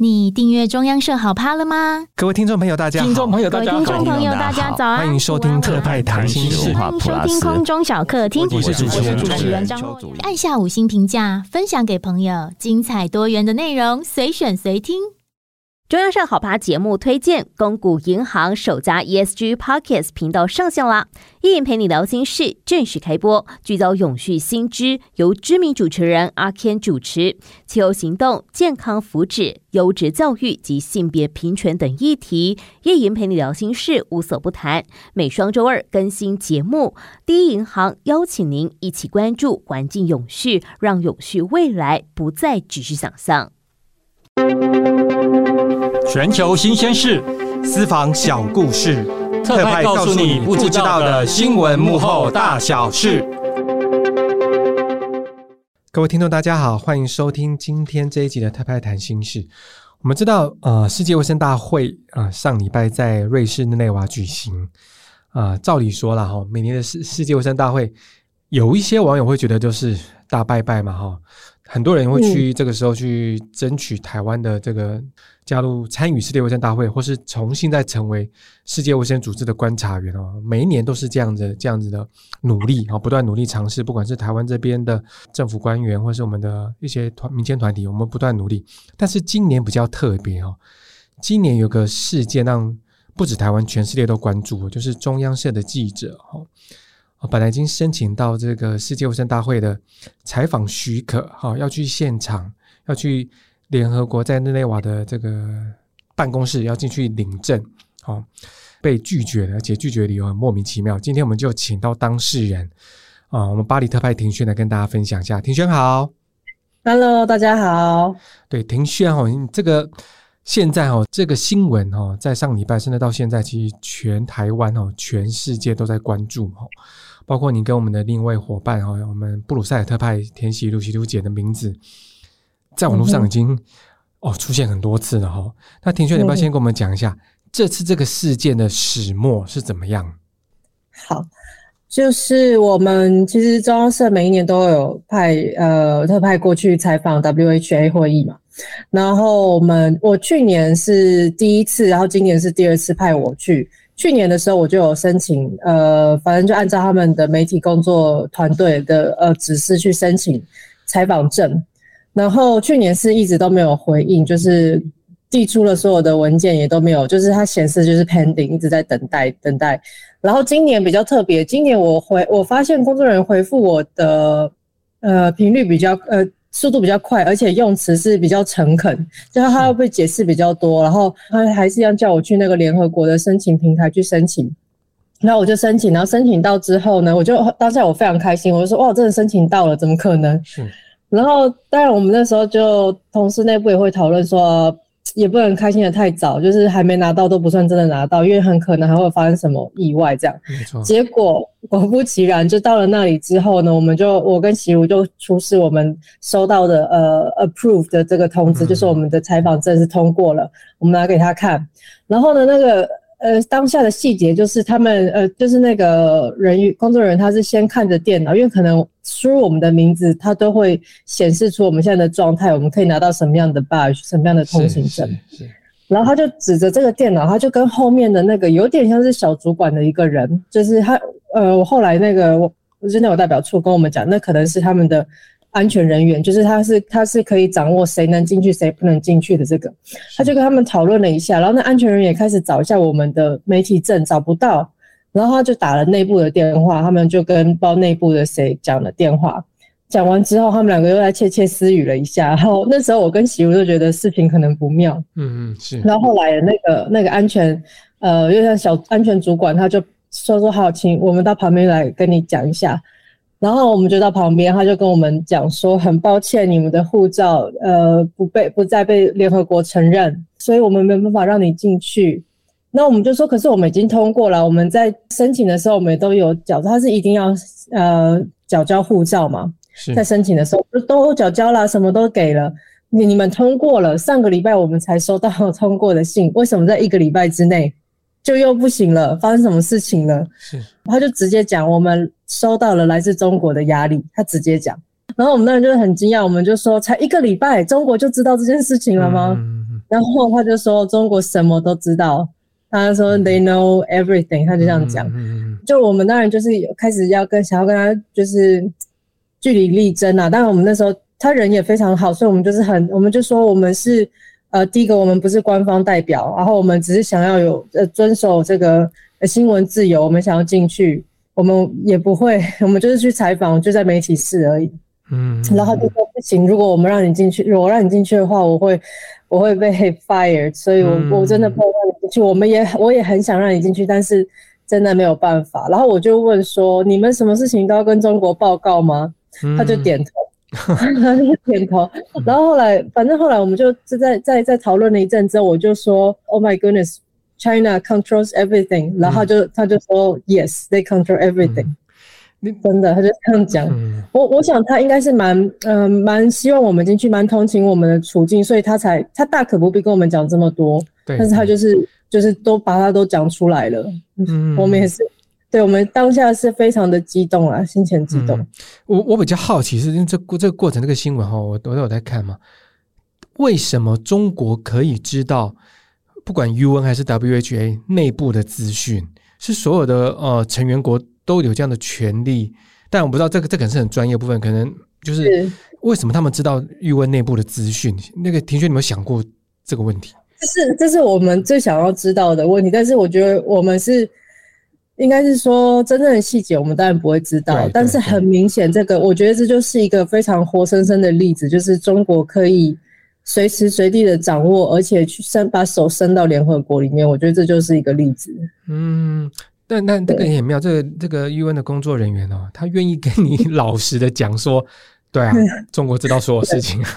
你订阅中央社好 POD 了吗？各位听众朋友，大家好！听众朋友，大家好！听众朋友，大家早安！欢迎收听特派谈心事，欢迎收听空中小客厅。我是主持人，主持人张若按下五星评价，分享给朋友，精彩多元的内容，随选随听。中央社好 POD 节目推荐，公股银行首家 ESG Podcast 频道上线啦！一言陪你聊心事正式开播，聚焦永续新知，由知名主持人阿 Ken 主持，气候行动、健康福祉、优质教育及性别平权等议题。一言陪你聊心事，无所不谈。每双周二更新节目。第一银行邀请您一起关注环境永续，让永续未来不再只是想象。全球新鲜事，私房小故事，特派告诉你不知道的新闻幕后大小事。各位听众，大家好，欢迎收听今天这一集的特派谈心事。我们知道，呃，世界卫生大会啊，呃，上礼拜在瑞士日内瓦举行。啊，呃，照理说了哈，每年的世世界卫生大会，有一些网友会觉得就是大拜拜嘛哈。很多人会去这个时候去争取台湾的这个加入参与世界卫生大会，或是重新再成为世界卫生组织的观察员哦。每一年都是这样子这样子的努力啊，不断努力尝试。不管是台湾这边的政府官员，或是我们的一些团民间团体，我们不断努力。但是今年比较特别哦，今年有个事件让不止台湾，全世界都关注，就是中央社的记者哈。本来已经申请到这个世界卫生大会的采访许可，哈，要去现场，要去联合国在日内瓦的这个办公室，要进去领证，好，被拒绝了，而且拒绝的理由很莫名其妙。今天我们就请到当事人啊，我们巴黎特派庭轩来跟大家分享一下。庭轩好，Hello，大家好。对，庭轩哦，这个现在哦，这个新闻哦，在上礼拜甚至到现在，其实全台湾哦，全世界都在关注哦。包括你跟我们的另一位伙伴哈，我们布鲁塞尔特派田喜露喜露姐的名字，在网络上已经、哦出现很多次了哈。那庭轩，你不要先跟我们讲一下、这次这个事件的始末是怎么样？好，就是我们其实中央社每一年都有派呃特派过去采访 WHA 会议嘛。然后我们我去年是第一次，然后今年是第二次派我去。去年的时候我就有申请，呃，反正就按照他们的媒体工作团队的呃指示去申请采访证，然后去年是一直都没有回应，就是递出了所有的文件也都没有，就是它显示就是 pending，一直在等待等待。然后今年比较特别，今年我回我发现工作人员回复我的呃频率比较呃。速度比较快，而且用词是比较诚恳，就他会不会解释比较多，然后他还是一样叫我去那个联合国的申请平台去申请，然后我就申请，然后申请到之后呢，我就当下我非常开心，我就说哇，真的申请到了，怎么可能？然后当然我们那时候就同事内部也会讨论说。也不能开心的太早，就是还没拿到都不算真的拿到，因为很可能还会发生什么意外这样。没错。结果果不其然，就到了那里之后呢，我们就我跟齐如就出示我们收到的呃 approve 的这个通知，嗯、就是我们的采访证是通过了，我们拿给他看。然后呢，那个。呃，当下的细节就是他们呃，就是那个人员工作人员，他是先看着电脑，因为可能输入我们的名字，他都会显示出我们现在的状态，我们可以拿到什么样的 badge，什么样的通行证。然后他就指着这个电脑，他就跟后面的那个有点像是小主管的一个人，就是他呃，我后来那个我日内瓦代表处跟我们讲，那可能是他们的。安全人员就是他是他是可以掌握谁能进去谁不能进去的这个，他就跟他们讨论了一下，然后那安全人员也开始找一下我们的媒体证，找不到，然后他就打了内部的电话，他们就跟包内部的谁讲了电话，讲完之后他们两个又在窃窃私语了一下，然后那时候我跟媳妇就觉得事情可能不妙，嗯嗯是，然后后来那个那个安全呃又像小安全主管他就说说好，请我们到旁边来跟你讲一下。然后我们就到旁边，他就跟我们讲说，很抱歉，你们的护照呃不被不再被联合国承认，所以我们没办法让你进去。那我们就说，可是我们已经通过了，我们在申请的时候我们也都有缴，他是一定要呃缴交护照嘛，在申请的时候都缴交了，什么都给了，你你们通过了，上个礼拜我们才收到 通过的信，为什么在一个礼拜之内？就又不行了，发生什么事情了？是，他就直接讲，我们收到了来自中国的压力，他直接讲。然后我们当然就是很惊讶，我们就说，才一个礼拜，中国就知道这件事情了吗？嗯、然后他就说中国什么都知道，他说 they know everything，他就这样讲。就我们当然就是开始要跟想要跟他就是据理力争啊。当然我们那时候他人也非常好，所以我们就是很我们就说我们是呃第一个我们不是官方代表，然后我们只是想要有呃遵守这个新闻自由，我们想要进去，我们也不会，我们就是去采访，就在媒体室而已。嗯，然后就说不行，如果我们让你进去，如果让你进去的话，我会，我会被 fired，所以我，我、嗯、我真的不能让你进去。我们也，我也很想让你进去，但是真的没有办法。然后我就问说，你们什么事情都要跟中国报告吗？嗯、他就点头，他就点头。然后后来，反正后来我们就在在在在讨论了一阵之后，我就说，Oh my goodness，China controls everything。然后他就、嗯、他就说，Yes，they control everything。嗯真的，他就这样讲。嗯、我我想他应该是蛮，嗯、呃，蛮希望我们进去，蛮同情我们的处境，所以他才他大可不必跟我们讲这么多。对，但是他就是就是都把他都讲出来了。嗯，我们也是，对我们当下是非常的激动啊，心情激动。嗯、我我比较好奇是，因为这过这个过程这个新闻哈，我我都有在看嘛。为什么中国可以知道不管 UN 还是 WHA 内部的资讯？是所有的呃成员国。都有这样的权利，但我不知道这个这可能是很专业部分，可能就是为什么他们知道 UN 内部的资讯？那个庭轩，你有没有想过这个问题？这是这是我们最想要知道的问题，但是我觉得我们是应该是说真正的细节，我们当然不会知道。但是很明显，这个我觉得这就是一个非常活生生的例子，就是中国可以随时随地的掌握，而且去伸把手伸到联合国里面，我觉得这就是一个例子。嗯。但但这个也很妙，这个这个 UN 的工作人员哦，他愿意跟你 老实的讲说，对啊，中国知道所有事情啊。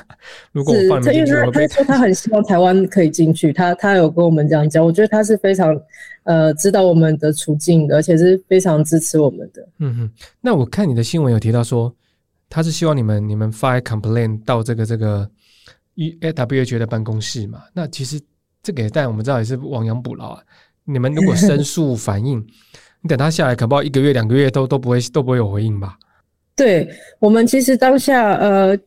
如果我放你们进去，他说他很希望台湾可以进去，他他有跟我们这样讲，我觉得他是非常呃知道我们的处境的，而且是非常支持我们的。嗯哼，那我看你的新闻有提到说，他是希望你们你们 file complaint 到这个这个 WHO 的办公室嘛？那其实这个但我们知道也是亡羊补牢啊。你们如果申 诉反映，你等他下来，可不好一个月、两个月都都不会都不会有回应吧？对，我们其实当下，呃，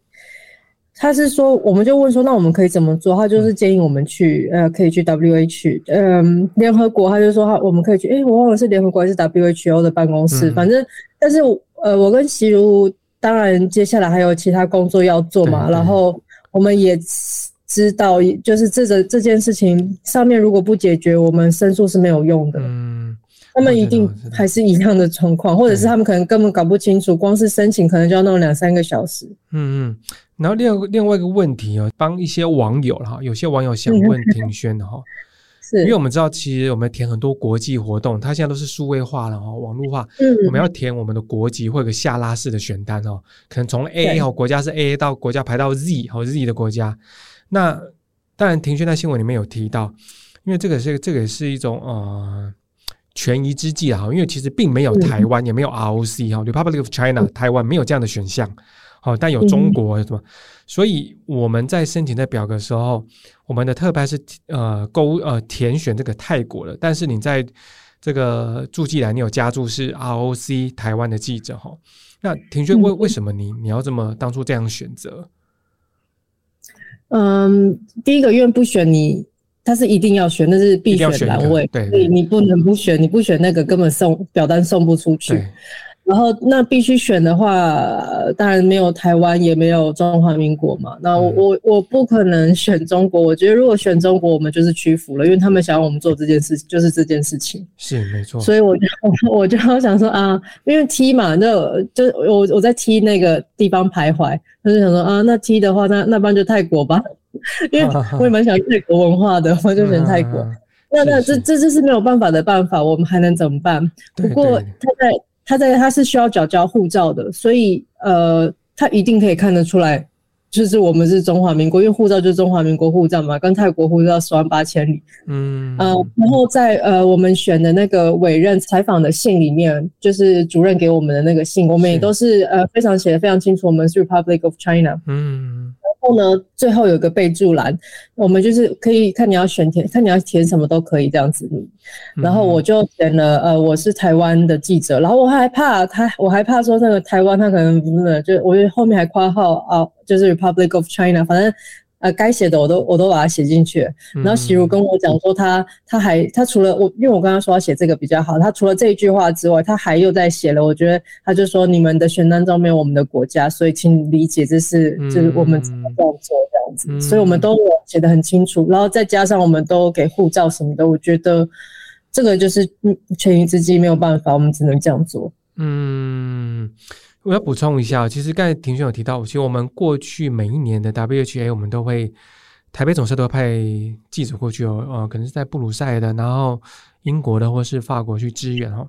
他是说，我们就问说，那我们可以怎么做？他就是建议我们去，呃，可以去 WH，嗯，联合国，他就说，他我们可以去。诶，我忘了是联合国还是 WHO 的办公室，嗯、反正，但是，呃，我跟习如，当然接下来还有其他工作要做嘛，然后我们也。知道，就是这个这件事情上面如果不解决，我们申诉是没有用的。嗯，他们一定还是一样的状况，或者是他们可能根本搞不清楚，光是申请可能就要弄两三个小时。嗯嗯，然后另外另外一个问题哦，帮一些网友哈，有些网友想问庭轩的哈，是。因为我们知道，其实我们填很多国际活动，它现在都是数位化了哈，网络化，嗯，我们要填我们的国籍或者下拉式的选单哦，可能从 A 哦国家是 A 到国家排到 Z 和 Z 的国家。那当然，庭轩在新闻里面有提到，因为这个是这个也是一种呃权宜之计啊，因为其实并没有台湾，嗯、也没有 ROC 哈，Republic of China、嗯、台湾没有这样的选项，好，但有中国什么，嗯、所以我们在申请的表格的时候，我们的特派是呃勾呃填选这个泰国的，但是你在这个注记栏你有加注是 ROC 台湾的记者哈，那庭轩为为什么你你要这么当初这样选择？嗯，第一个愿不选你，他是一定要选，那是必选栏位，对，所以你不能不选，你不选那个根本送表单送不出去。然后那必须选的话，当然没有台湾，也没有中华民国嘛。那我、嗯、我我不可能选中国。我觉得如果选中国，我们就是屈服了，因为他们想要我们做这件事，就是这件事情。是没错。所以我就 我就想说啊，因为踢嘛，那就我我在踢那个地方徘徊，他就想说啊，那踢的话，那那不然就泰国吧，因为 我也蛮喜欢泰国文化的，我就选泰国。啊、那那这这这是没有办法的办法，我们还能怎么办？不过他在。他在他是需要缴交护照的，所以呃，他一定可以看得出来，就是我们是中华民国，因为护照就是中华民国护照嘛，跟泰国护照十万八千里。嗯，呃，然后在呃我们选的那个委任采访的信里面，就是主任给我们的那个信，我们也都是呃非常写的非常清楚，我们是 Republic of China。嗯。后呢，最后有个备注栏，我们就是可以看你要选填，看你要填什么都可以这样子。然后我就填了，呃，我是台湾的记者。然后我还怕他，我还怕说那个台湾他可能不是，就我后面还括号啊，就是 Republic of China，反正呃，该写的我都我都把它写进去。然后喜如跟我讲说他，他他还他除了我，因为我刚刚说要写这个比较好，他除了这一句话之外，他还又在写了。我觉得他就说，你们的选单中没有我们的国家，所以请理解这是就是我们怎么这样做这样子。嗯、所以我们都有写得很清楚，然后再加上我们都给护照什么的，我觉得这个就是权宜之计，没有办法，我们只能这样做。嗯。我要补充一下，其实刚才庭轩有提到，其实我们过去每一年的 WHA，我们都会台北总社都会派记者过去哦，呃，可能是在布鲁塞尔的，然后英国的或是法国去支援哦。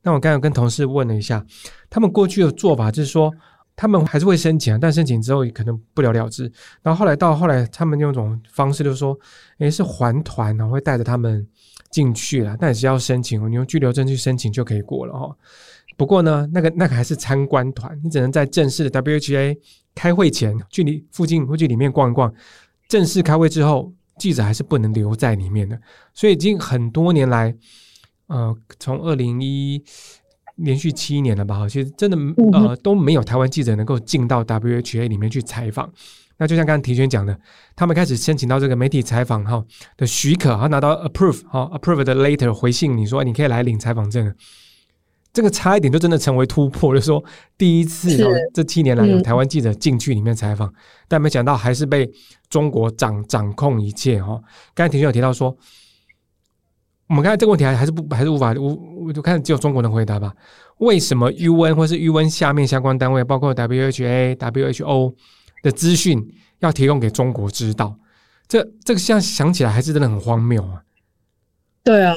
那我刚才跟同事问了一下，他们过去的做法就是说，他们还是会申请，但申请之后可能不了了之。然后后来到后来，他们用一种方式就是说，诶，是还团呢，会带着他们进去了，但也是要申请，你用居留证去申请就可以过了哦。不过呢，那个那个还是参观团，你只能在正式的 WHA 开会前，去你附近或去里面逛一逛。正式开会之后，记者还是不能留在里面的。所以已经很多年来，呃，从二零一连续七年了吧，其实真的呃都没有台湾记者能够进到 WHA 里面去采访。那就像刚刚提轩讲的，他们开始申请到这个媒体采访哈的许可，哈拿到 approve 哈 approve 的 letter 回信，你说你可以来领采访证。这个差一点就真的成为突破，就是说第一次这七年来有台湾记者进去里面采访，嗯、但没想到还是被中国掌掌控一切哈。刚才庭轩有提到说，我们刚才这个问题还还是不还是无法我我就看只有中国能回答吧？为什么 UN 或是 UN 下面相关单位，包括 WHA、WHO 的资讯要提供给中国知道？这这个现在想起来还是真的很荒谬啊！对啊，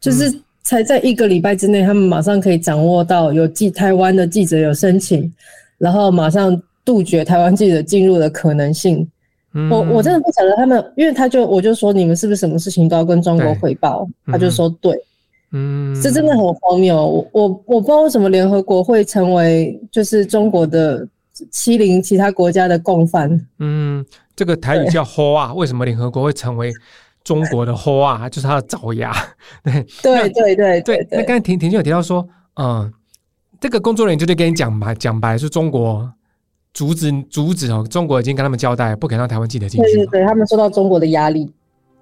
就是、嗯。才在一个礼拜之内，他们马上可以掌握到有记台湾的记者有申请，然后马上杜绝台湾记者进入的可能性。嗯、我我真的不晓得他们，因为他就我就说你们是不是什么事情都要跟中国汇报？嗯、他就说对，嗯，这真的很荒谬。我我我不知道为什么联合国会成为就是中国的欺凌其他国家的共犯。嗯，这个台语叫 “ho” 啊，为什么联合国会成为？中国的花啊，就是他的爪牙，对对对对对。那刚才庭庭有提到说，嗯，这个工作人员就得跟你讲白讲白，是中国阻止阻止哦，中国已经跟他们交代，不肯让台湾记者进去。对对对，他们受到中国的压力，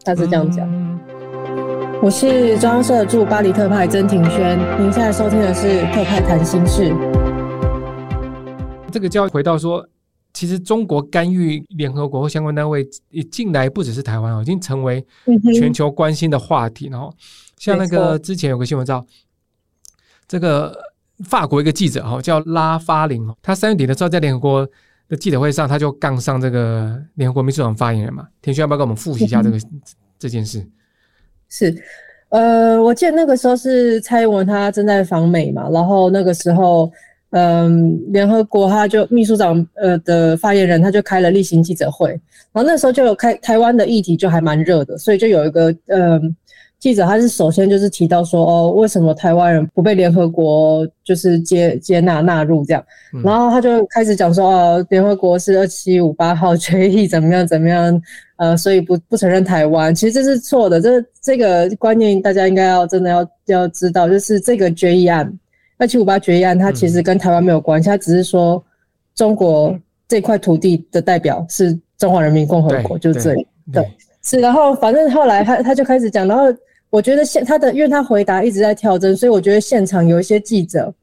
他是这样讲。嗯、我是中央社驻巴黎特派曾庭轩，您现在收听的是特派谈心事。这个就要回到说。其实中国干预联合国或相关单位一进来，不只是台湾哦，已经成为全球关心的话题。然后，像那个之前有个新闻照，这个法国一个记者哈叫拉法林，他三月底的时候在联合国的记者会上，他就杠上这个联合国秘书长发言人嘛。田轩要不要跟我们复习一下这个这件事？是，呃，我记得那个时候是蔡英文他正在访美嘛，然后那个时候。嗯，联合国他就秘书长呃的发言人他就开了例行记者会，然后那时候就有开台湾的议题就还蛮热的，所以就有一个嗯记者他是首先就是提到说哦，为什么台湾人不被联合国就是接接纳纳入这样，然后他就开始讲说哦，联合国是二七五八号决议怎么样怎么样，呃，所以不不承认台湾，其实这是错的，这这个观念大家应该要真的要要知道，就是这个决议案。二七五八决议案，它其实跟台湾没有关系，它只是说中国这块土地的代表是中华人民共和国，就是这里。对，是。然后反正后来他他就开始讲，然后我觉得现他的，因为他回答一直在跳针，所以我觉得现场有一些记者，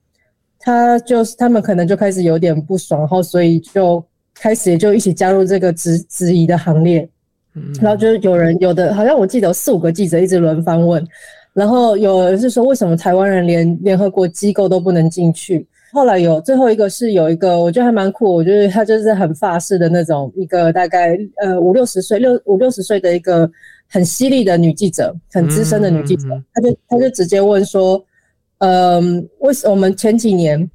他就是他们可能就开始有点不爽，然后所以就开始也就一起加入这个质质疑的行列。嗯，然后就是有人有的，好像我记得有四五个记者一直轮番问。然后有人是说，为什么台湾人连联合国机构都不能进去？后来有最后一个是有一个，我觉得还蛮酷，我觉得他就是很法式的那种，一个大概呃五六十岁六五六十岁的一个很犀利的女记者，很资深的女记者，他就他就直接问说，嗯，为什么我们前几年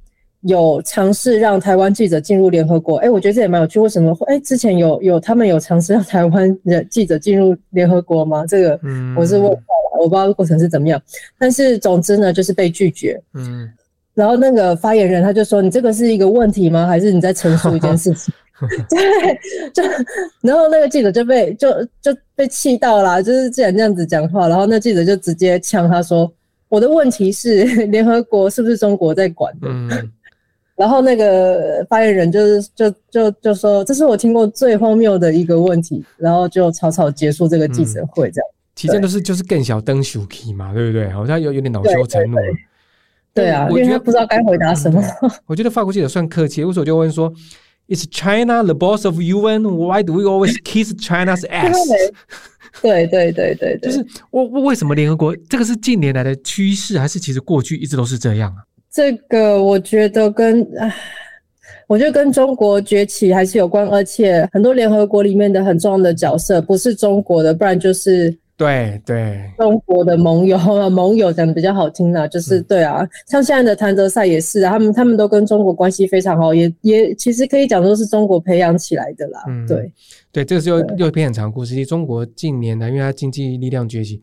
有尝试让台湾记者进入联合国？哎，我觉得这也蛮有趣，为什么？哎，之前有有他们有尝试让台湾人记者进入联合国吗？这个我是问。我不知道过程是怎么样，但是总之呢，就是被拒绝。嗯，然后那个发言人他就说：“你这个是一个问题吗？还是你在陈述一件事情？” 对，就然后那个记者就被就就被气到了，就是既然这样子讲话，然后那记者就直接呛他说：“我的问题是，联合国是不是中国在管的？”嗯，然后那个发言人就是就就就说，这是我听过最荒谬的一个问题，然后就草草结束这个记者会，这样。其实都是就是更小灯小 key 嘛，对不对？好像有有点恼羞成怒了。对啊，我觉得不知道该回答什么。我觉得法国记者算客气，为什么就问说：“Is China the boss of UN? Why do we always kiss China's ass？” 对对对对对，就是我我为什么联合国这个是近年来的趋势，还是其实过去一直都是这样啊？这个我觉得跟唉，我觉得跟中国崛起还是有关，而且很多联合国里面的很重要的角色不是中国的，不然就是。对对，中国的盟友啊，盟友讲的比较好听啦，就是对啊，嗯、像现在的谭德赛也是啊，他们他们都跟中国关系非常好，也也其实可以讲说是中国培养起来的啦。嗯，对对，这个是又又一篇很长故事。其实中国近年来，因为它经济力量崛起，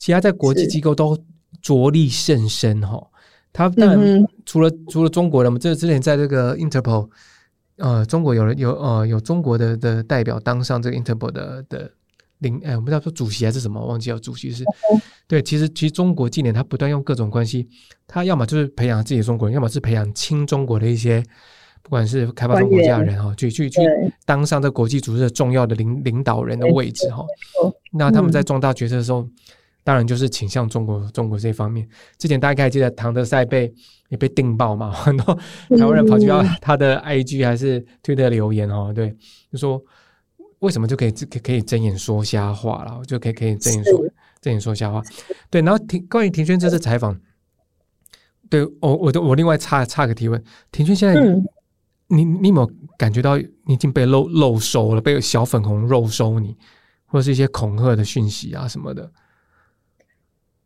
其他在国际机构都着力甚深哈。他当然除了、嗯、除了中国的嘛，这之前在这个 Interpol，呃，中国有人有呃有中国的的代表当上这个 Interpol 的的。领哎，我不知道说主席还是什么，忘记了。主席是对，其实其实中国近年他不断用各种关系，他要么就是培养自己的中国人，要么是培养亲中国的一些，不管是开发中国家的人哈，去去去当上这国际组织的重要的领领导人的位置哈。那他们在重大决策的时候，当然就是倾向中国中国这一方面。之前大家还记得唐德赛被也被定爆嘛，很多台湾人跑去要他的 IG 还是推特留言哦，对，就说。为什么就可以可可以睁眼说瞎话了？就可以可以睁眼说睁眼说瞎话。对，然后庭关于庭轩这次采访，对我我我另外插插个提问：庭轩现在、嗯、你你有没有感觉到你已经被肉肉收了，被小粉红肉收你，或者是一些恐吓的讯息啊什么的？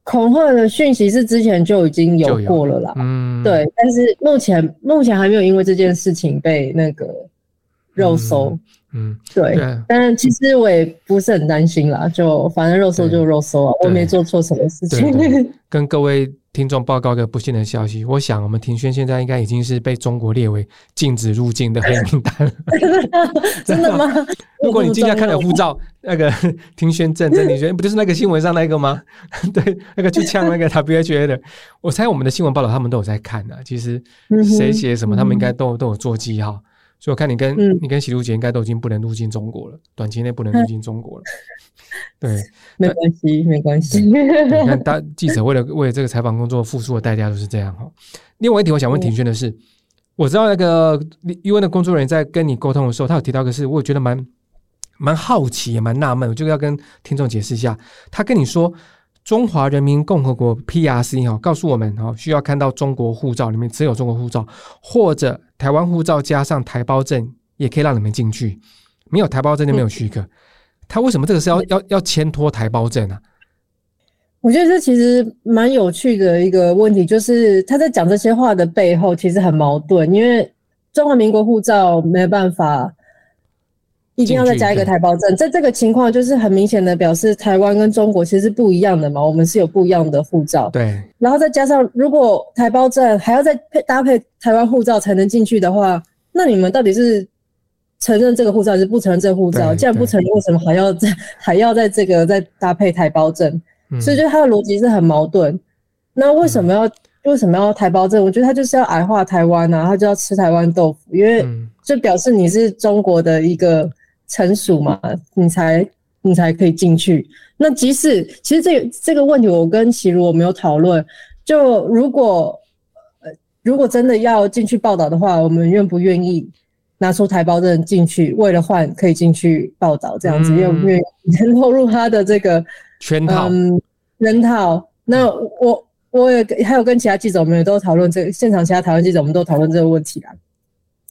恐吓的讯息是之前就已经有过了啦，嗯，对，但是目前目前还没有因为这件事情被那个肉搜。嗯嗯，对，对但其实我也不是很担心啦，就反正肉搜就肉搜啊，我没做错什么事情。跟各位听众报告个不幸的消息，我想我们庭轩现在应该已经是被中国列为禁止入境的黑名单了。真的 吗？如果你今天看了护照，那个庭轩证正，你觉得不就是那个新闻上那个吗？对，那个去呛那个 WHA 的，我猜我们的新闻报道他们都有在看的。其实谁写什么，他们应该都都有做记号。所以我看你跟、嗯、你跟喜如姐应该都已经不能入境中国了，短期内不能入境中国了。对，没关系，没关系。你看，大记者为了为了这个采访工作付出的代价就是这样哈。另外一题，我想问庭轩的是，嗯、我知道那个 UN 的工作人员在跟你沟通的时候，他有提到一个事，我也觉得蛮蛮好奇也蛮纳闷，我就要跟听众解释一下。他跟你说。中华人民共和国 PRC 哈，告诉我们哈，需要看到中国护照里面只有中国护照，或者台湾护照加上台胞证，也可以让你们进去。没有台胞证就没有许可。他为什么这个是要要要签托台胞证呢？我觉得这其实蛮有趣的一个问题，就是他在讲这些话的背后其实很矛盾，因为中华民国护照没有办法。一定要再加一个台胞证，在这个情况就是很明显的表示台湾跟中国其实是不一样的嘛，我们是有不一样的护照。对，然后再加上如果台胞证还要再配搭配台湾护照才能进去的话，那你们到底是承认这个护照还是不承认这个护照？既然不承认，为什么还要再 还要在这个再搭配台胞证？嗯、所以就他的逻辑是很矛盾。那为什么要、嗯、为什么要台胞证？我觉得他就是要矮化台湾啊，他就要吃台湾豆腐，因为就表示你是中国的一个。成熟嘛，你才你才可以进去。那即使其实这个这个问题，我跟齐如我没有讨论。就如果呃如果真的要进去报道的话，我们愿不愿意拿出台胞证进去，为了换可以进去报道这样子，愿不愿意 落入他的这个 圈套？嗯，圈套。那我我也还有跟其他记者，我们也都讨论这个现场，其他台湾记者我们都讨论这个问题啦。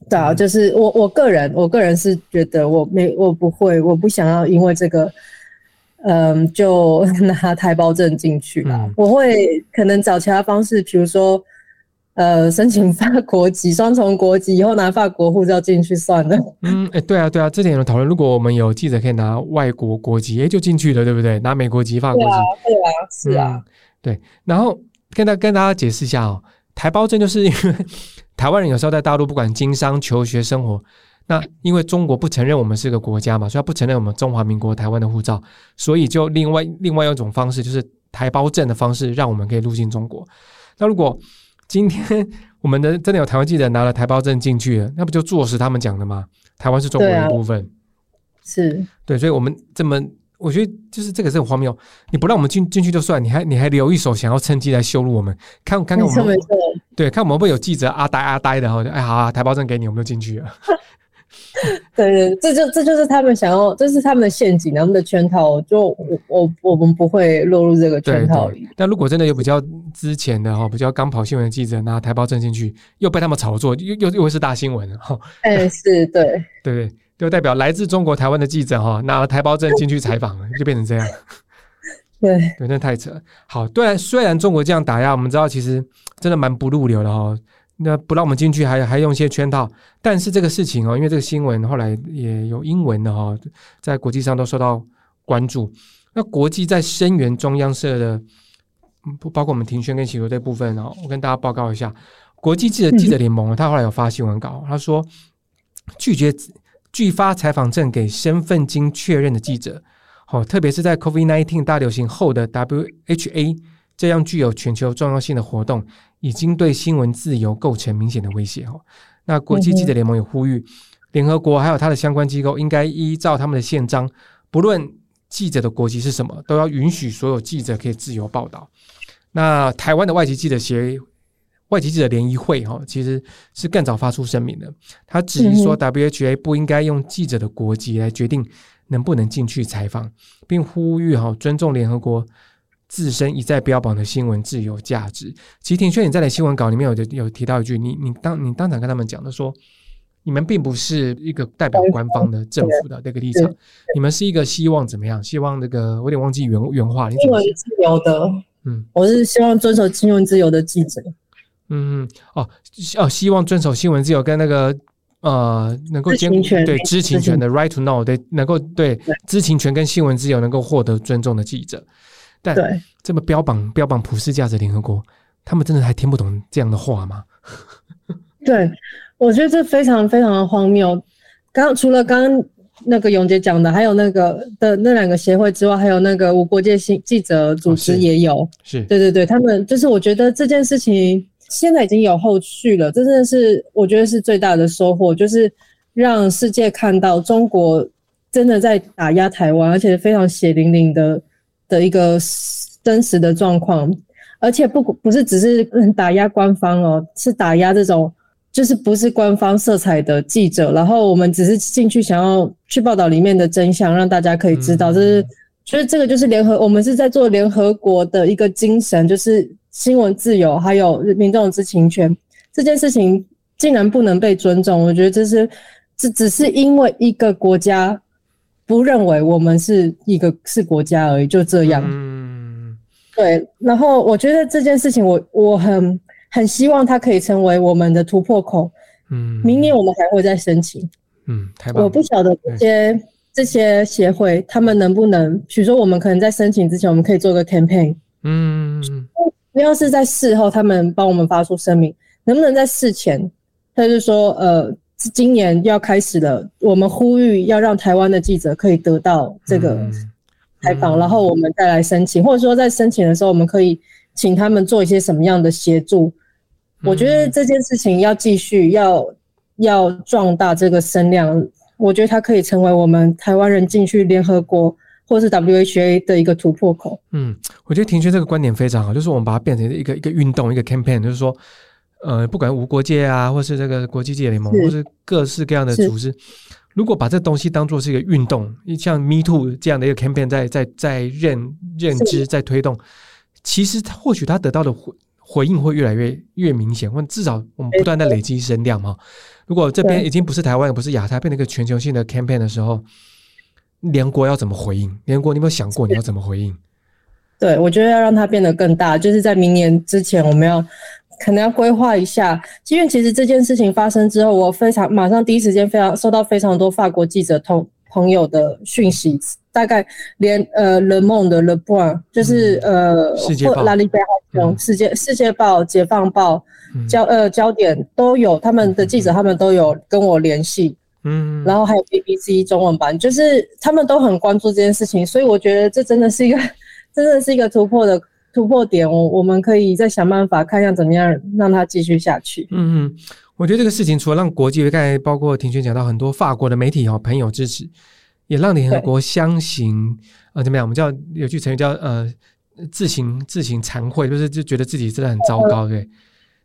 对啊，就是我我个人，我个人是觉得我没我不会，我不想要因为这个，嗯，就 拿台胞证进去了。嗯、我会可能找其他方式，比如说，呃，申请法国籍，双重国籍，以后拿法国护照进去算了。嗯，哎、欸，对啊，对啊，之前有讨论，如果我们有记者可以拿外国国籍，哎、欸，就进去了，对不对？拿美国籍、法国籍，对啊，是啊，嗯、对。然后跟大跟大家解释一下哦，台胞证就是因为。台湾人有时候在大陆不管经商、求学、生活，那因为中国不承认我们是个国家嘛，所以他不承认我们中华民国台湾的护照，所以就另外另外一种方式，就是台胞证的方式，让我们可以入境中国。那如果今天我们的真的有台湾记者拿了台胞证进去了，那不就坐实他们讲的吗？台湾是中国的一部分，是对，所以我们这么。我觉得就是这个是很荒谬，你不让我们进进去就算，你还你还留一手，想要趁机来羞辱我们，看看看我们，对，看我们会不会有记者阿呆阿呆的哈，哎好啊，台胞证给你，我们就进去了。对对，这就这就是他们想要，这是他们的陷阱，他们的圈套，就我我我们不会落入这个圈套里。但如果真的有比较之前的哈，比较刚跑新闻的记者拿台胞证进去，又被他们炒作，又又又会是大新闻哈。哎，是对，对。就代表来自中国台湾的记者哈，拿了台胞证进去采访，就变成这样。对对，那太扯。好，对，虽然中国这样打压，我们知道其实真的蛮不入流的哈。那不让我们进去还，还还用一些圈套。但是这个事情哦，因为这个新闻后来也有英文的哈，在国际上都受到关注。那国际在声援中央社的，不包括我们庭轩跟喜多这部分哦，我跟大家报告一下，国际记者记者联盟，他后来有发新闻稿，他说拒绝。拒发采访证给身份经确认的记者，好，特别是在 COVID-19 大流行后的 WHA 这样具有全球重要性的活动，已经对新闻自由构成明显的威胁。哈，那国际记者联盟也呼吁联合国还有它的相关机构，应该依照他们的宪章，不论记者的国籍是什么，都要允许所有记者可以自由报道。那台湾的外籍记者协外籍记者联谊会哈，其实是更早发出声明的。他质疑说，WHA 不应该用记者的国籍来决定能不能进去采访，并呼吁哈尊重联合国自身一再标榜的新闻自由价值。其实庭轩你在的新闻稿里面有有提到一句，你你当你当场跟他们讲的说，你们并不是一个代表官方的政府的那个立场，你们是一个希望怎么样？希望那个我有点忘记原原话，你新闻自由的，嗯，我是希望遵守新闻自由的记者。嗯哦哦，希望遵守新闻自由跟那个呃，能够兼顾对知情权的 right to know，对，能够对知情权跟新闻自由能够获得尊重的记者。但这么标榜标榜普世价值联合国，他们真的还听不懂这样的话吗？对，我觉得这非常非常的荒谬。刚除了刚刚那个永杰讲的，还有那个的那两个协会之外，还有那个无国界新记者组织也有，哦、是，是对对对，他们就是我觉得这件事情。现在已经有后续了，这真的是我觉得是最大的收获，就是让世界看到中国真的在打压台湾，而且非常血淋淋的的一个真实的状况，而且不不是只是打压官方哦，是打压这种就是不是官方色彩的记者，然后我们只是进去想要去报道里面的真相，让大家可以知道，这是所以这个就是联合，我们是在做联合国的一个精神，就是。新闻自由还有民众的知情权这件事情竟然不能被尊重，我觉得这是这只是因为一个国家不认为我们是一个是国家而已，就这样。嗯，对。然后我觉得这件事情我，我我很很希望它可以成为我们的突破口。嗯，明年我们还会再申请。嗯，太棒了。我不晓得这些这些协会他们能不能，比如说我们可能在申请之前，我们可以做个 campaign。嗯。要是在事后，他们帮我们发出声明，能不能在事前，他就说，呃，今年要开始了，我们呼吁要让台湾的记者可以得到这个采访，嗯、然后我们再来申请，或者说在申请的时候，我们可以请他们做一些什么样的协助？我觉得这件事情要继续，要要壮大这个声量，我觉得它可以成为我们台湾人进去联合国。或是 WHA 的一个突破口。嗯，我觉得庭轩这个观点非常好，就是我们把它变成一个一个运动，一个 campaign，就是说，呃，不管无国界啊，或是这个国际记者联盟，是或是各式各样的组织，如果把这东西当做是一个运动，像 Me Too 这样的一个 campaign，在在在认认知，在推动，其实或许他得到的回回应会越来越越明显，或至少我们不断的累积声量嘛。如果这边已经不是台湾，不是亚太，变成一个全球性的 campaign 的时候。联国要怎么回应？联国，你有没有想过你要怎么回应？对，我觉得要让它变得更大，就是在明年之前，我们要可能要规划一下。因为其实这件事情发生之后，我非常马上第一时间非常收到非常多法国记者同朋友的讯息，大概连呃 Le Monde 的 Le Point，就是、嗯、呃世界世界世界报、解放报、嗯、焦呃焦点都有，他们的记者他们都有跟我联系。嗯，然后还有 BBC 中文版，就是他们都很关注这件事情，所以我觉得这真的是一个，真的是一个突破的突破点，我我们可以再想办法，看一下怎么样让它继续下去。嗯嗯，我觉得这个事情除了让国际，刚才包括庭轩讲到很多法国的媒体哈朋友支持，也让联合国相行呃怎么样？我们叫有句成语叫呃自行自行惭愧，就是就觉得自己真的很糟糕，对。嗯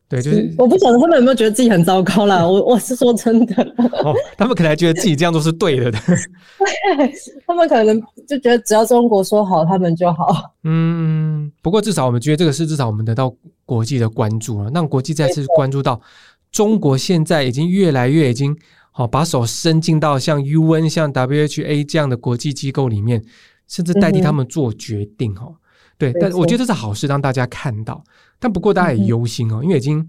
对，就是我不晓得他们有没有觉得自己很糟糕啦。我我是说真的，哦，他们可能还觉得自己这样做是对的。对，他们可能就觉得只要中国说好，他们就好。嗯，不过至少我们觉得这个事至少我们得到国际的关注了，让国际再次关注到中国现在已经越来越已经好把手伸进到像 UN、像 WHA 这样的国际机构里面，甚至代替他们做决定哦。嗯对，但我觉得这是好事，让大家看到。但不过大家也忧心哦，因为已经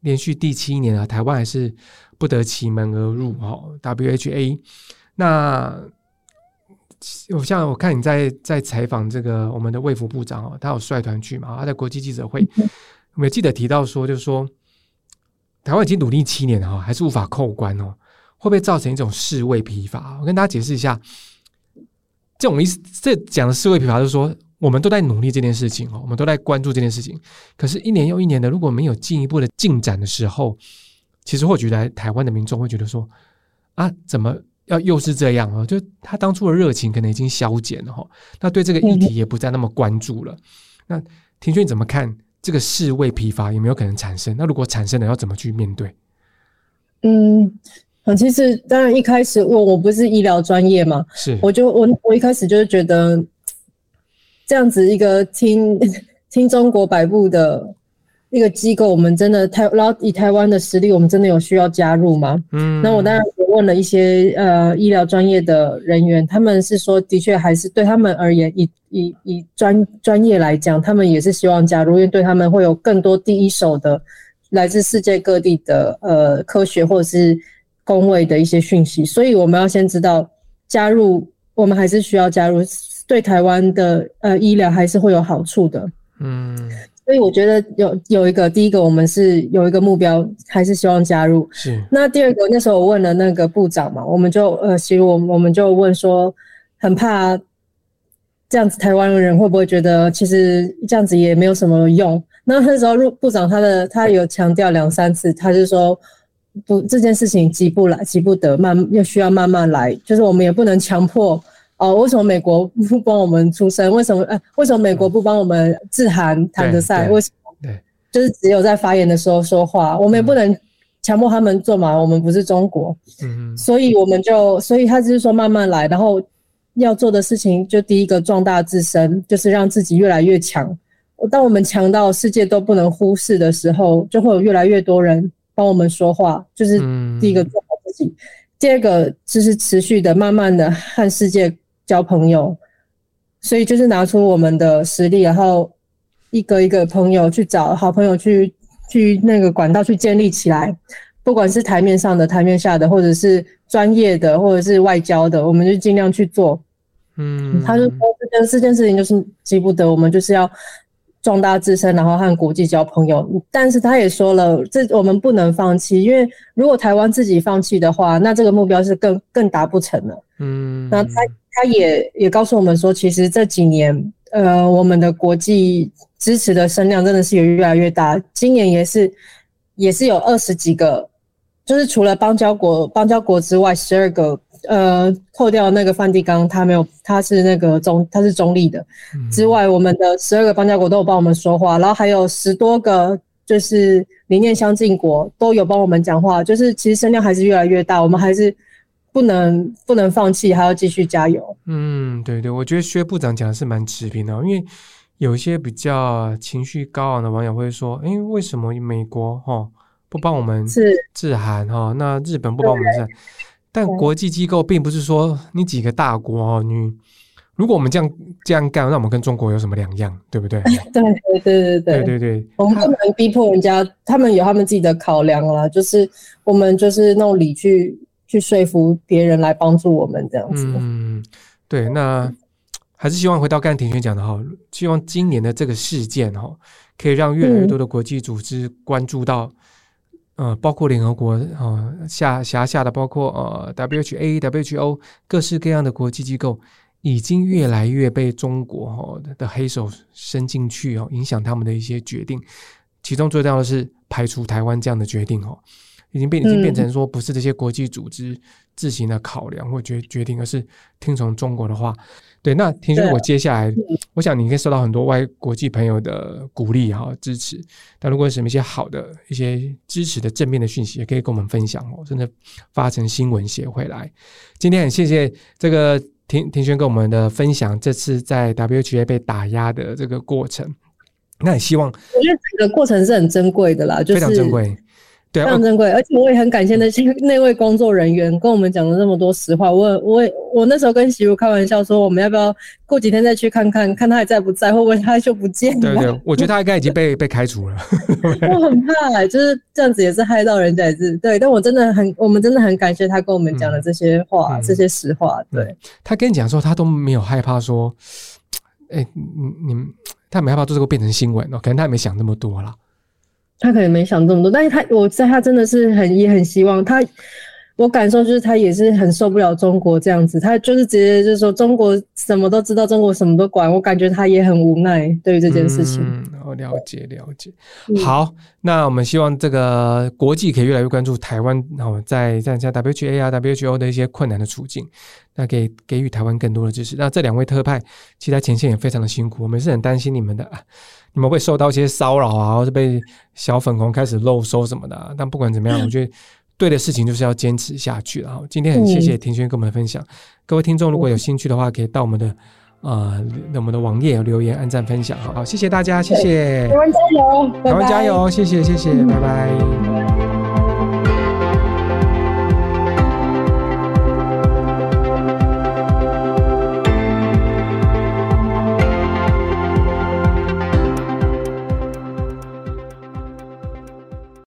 连续第七年了，台湾还是不得其门而入哦。WHA，那我像我看你在在采访这个我们的卫福部长哦，他有率团去嘛？他在国际记者会，我们记得提到说，就是说台湾已经努力七年了哈，还是无法扣关哦，会不会造成一种士卫疲乏？我跟大家解释一下，这种意思，这讲的士卫疲乏就是说。我们都在努力这件事情哦，我们都在关注这件事情。可是，一年又一年的，如果没有进一步的进展的时候，其实或许来台湾的民众会觉得说：啊，怎么要又是这样啊？就他当初的热情可能已经消减了哈。那对这个议题也不再那么关注了。那庭轩怎么看这个士卫疲乏有没有可能产生？那如果产生了，要怎么去面对？嗯，其实当然一开始我我不是医疗专业嘛，是我就我我一开始就是觉得。这样子一个听 听中国摆布的一个机构，我们真的台，然后以台湾的实力，我们真的有需要加入吗？嗯，那我当然也问了一些呃医疗专业的人员，他们是说，的确还是对他们而言，以以以专专业来讲，他们也是希望加入，因为对他们会有更多第一手的来自世界各地的呃科学或者是工位的一些讯息，所以我们要先知道加入，我们还是需要加入。对台湾的呃医疗还是会有好处的，嗯，所以我觉得有有一个第一个，我们是有一个目标，还是希望加入。是。那第二个，那时候我问了那个部长嘛，我们就呃，其实我我们就问说，很怕这样子台湾人会不会觉得其实这样子也没有什么用？那那时候入部长他的他有强调两三次，他就说不，这件事情急不来，急不得，慢又需要慢慢来，就是我们也不能强迫。哦，为什么美国不帮我们出声？为什么？呃，为什么美国不帮我们致函谭德赛？为什么？对，就是只有在发言的时候说话，我们也不能强迫他们做嘛。我们不是中国，嗯，所以我们就，所以他就是说慢慢来，然后要做的事情就第一个壮大自身，就是让自己越来越强。当我们强到世界都不能忽视的时候，就会有越来越多人帮我们说话。就是第一个做好自己，第二个就是持续的、慢慢的和世界。交朋友，所以就是拿出我们的实力，然后一个一个朋友去找好朋友去去那个管道去建立起来，不管是台面上的、台面下的，或者是专业的，或者是外交的，我们就尽量去做。嗯，他就说这件这件事情就是急不得，我们就是要壮大自身，然后和国际交朋友。但是他也说了，这我们不能放弃，因为如果台湾自己放弃的话，那这个目标是更更达不成了。嗯，那他。他也也告诉我们说，其实这几年，呃，我们的国际支持的声量真的是有越来越大。今年也是，也是有二十几个，就是除了邦交国邦交国之外，十二个，呃，扣掉那个梵蒂冈，他没有，他是那个中，他是中立的之外，我们的十二个邦交国都有帮我们说话，然后还有十多个就是理念相近国都有帮我们讲话，就是其实声量还是越来越大，我们还是。不能不能放弃，还要继续加油。嗯，对对，我觉得薛部长讲的是蛮持平的，因为有一些比较情绪高昂的网友会说：“哎，为什么美国哈不帮我们致函哈？那日本不帮我们致函？但国际机构并不是说你几个大国哦，你如果我们这样这样干，那我们跟中国有什么两样？对不对？对对对对对对对，我们不能逼迫人家，他们有他们自己的考量啦，就是我们就是那种理去。去说服别人来帮助我们这样子。嗯，对，那还是希望回到刚才庭轩讲的哈，希望今年的这个事件哈，可以让越来越多的国际组织关注到，嗯、呃，包括联合国、呃、下辖下的，包括呃 WHA、WHO 各式各样的国际机构，已经越来越被中国哈的黑手伸进去哦，影响他们的一些决定。其中最重要的是排除台湾这样的决定哦，已经变已经变成说不是这些国际组织自行的考量或决决定，而是听从中国的话。对，那听说我接下来，我想你可以收到很多外国际朋友的鼓励哈支持。但如果有什么一些好的一些支持的正面的讯息，也可以跟我们分享哦，真的发成新闻写回来。今天很谢谢这个庭庭轩跟我们的分享，这次在 WHA 被打压的这个过程。那也希望，我觉得整个过程是很珍贵的啦，就是非常珍贵。对，非常珍贵，而且我也很感谢那些那位工作人员跟我们讲了那么多实话。我我我那时候跟媳妇开玩笑说，我们要不要过几天再去看看，看他还在不在，会不会他就不见了？对对，我觉得他应该已经被 被开除了。我很怕、欸，就是这样子也是害到人家，也是对。但我真的很，我们真的很感谢他跟我们讲的这些话，嗯、这些实话。对、嗯、他跟你讲说，他都没有害怕说，哎、欸，你你们他没害怕做这个变成新闻哦，可能他也没想那么多啦。他可能没想这么多，但是他我在他真的是很也很希望他，我感受就是他也是很受不了中国这样子，他就是直接就是说中国什么都知道，中国什么都管，我感觉他也很无奈对于这件事情。嗯，我了解了解。好，那我们希望这个国际可以越来越关注台湾，然后在在在 WHA 啊 WHO 的一些困难的处境，那给给予台湾更多的支持。那这两位特派其实在前线也非常的辛苦，我们是很担心你们的。你们会受到一些骚扰啊，或者被小粉红开始漏收什么的啊。但不管怎么样，我觉得对的事情就是要坚持下去。然后今天很谢谢庭轩跟我们的分享。各位听众如果有兴趣的话，可以到我们的呃我们的网页留言、按赞、分享。好，谢谢大家，谢谢。台湾加油！台湾加油！谢谢，谢谢，拜拜。